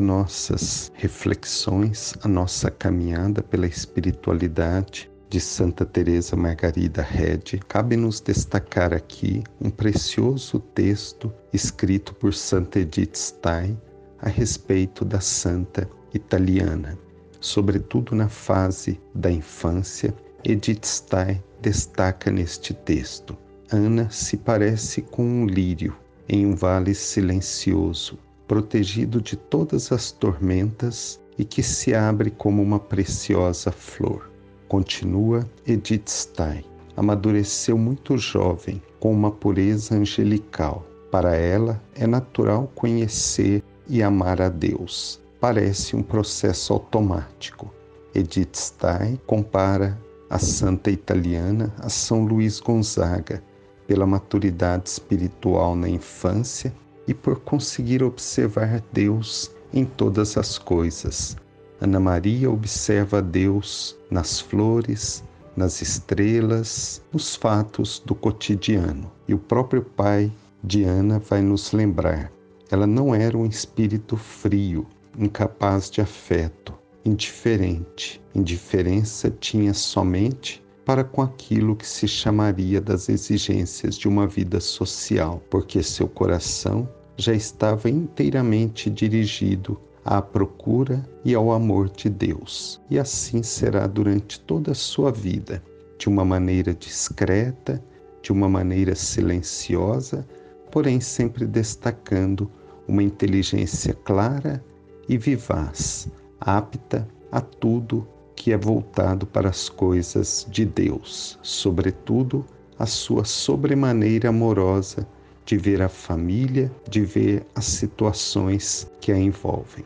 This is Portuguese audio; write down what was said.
nossas reflexões, a nossa caminhada pela espiritualidade de Santa Teresa Margarida Redi, cabe-nos destacar aqui um precioso texto escrito por Santa Edith Stein a respeito da santa italiana. Sobretudo na fase da infância, Edith Stein destaca neste texto: Ana se parece com um lírio em um vale silencioso, protegido de todas as tormentas e que se abre como uma preciosa flor. Continua Edith Stein. Amadureceu muito jovem, com uma pureza angelical. Para ela é natural conhecer e amar a Deus. Parece um processo automático. Edith Stein compara a santa italiana a São Luís Gonzaga, pela maturidade espiritual na infância e por conseguir observar Deus em todas as coisas. Ana Maria observa Deus nas flores, nas estrelas, nos fatos do cotidiano. E o próprio pai de Ana vai nos lembrar: ela não era um espírito frio, incapaz de afeto, indiferente. Indiferença tinha somente para com aquilo que se chamaria das exigências de uma vida social, porque seu coração já estava inteiramente dirigido à procura e ao amor de Deus. E assim será durante toda a sua vida, de uma maneira discreta, de uma maneira silenciosa, porém sempre destacando uma inteligência clara e vivaz, apta a tudo que é voltado para as coisas de Deus, sobretudo a sua sobremaneira amorosa de ver a família, de ver as situações que a envolvem.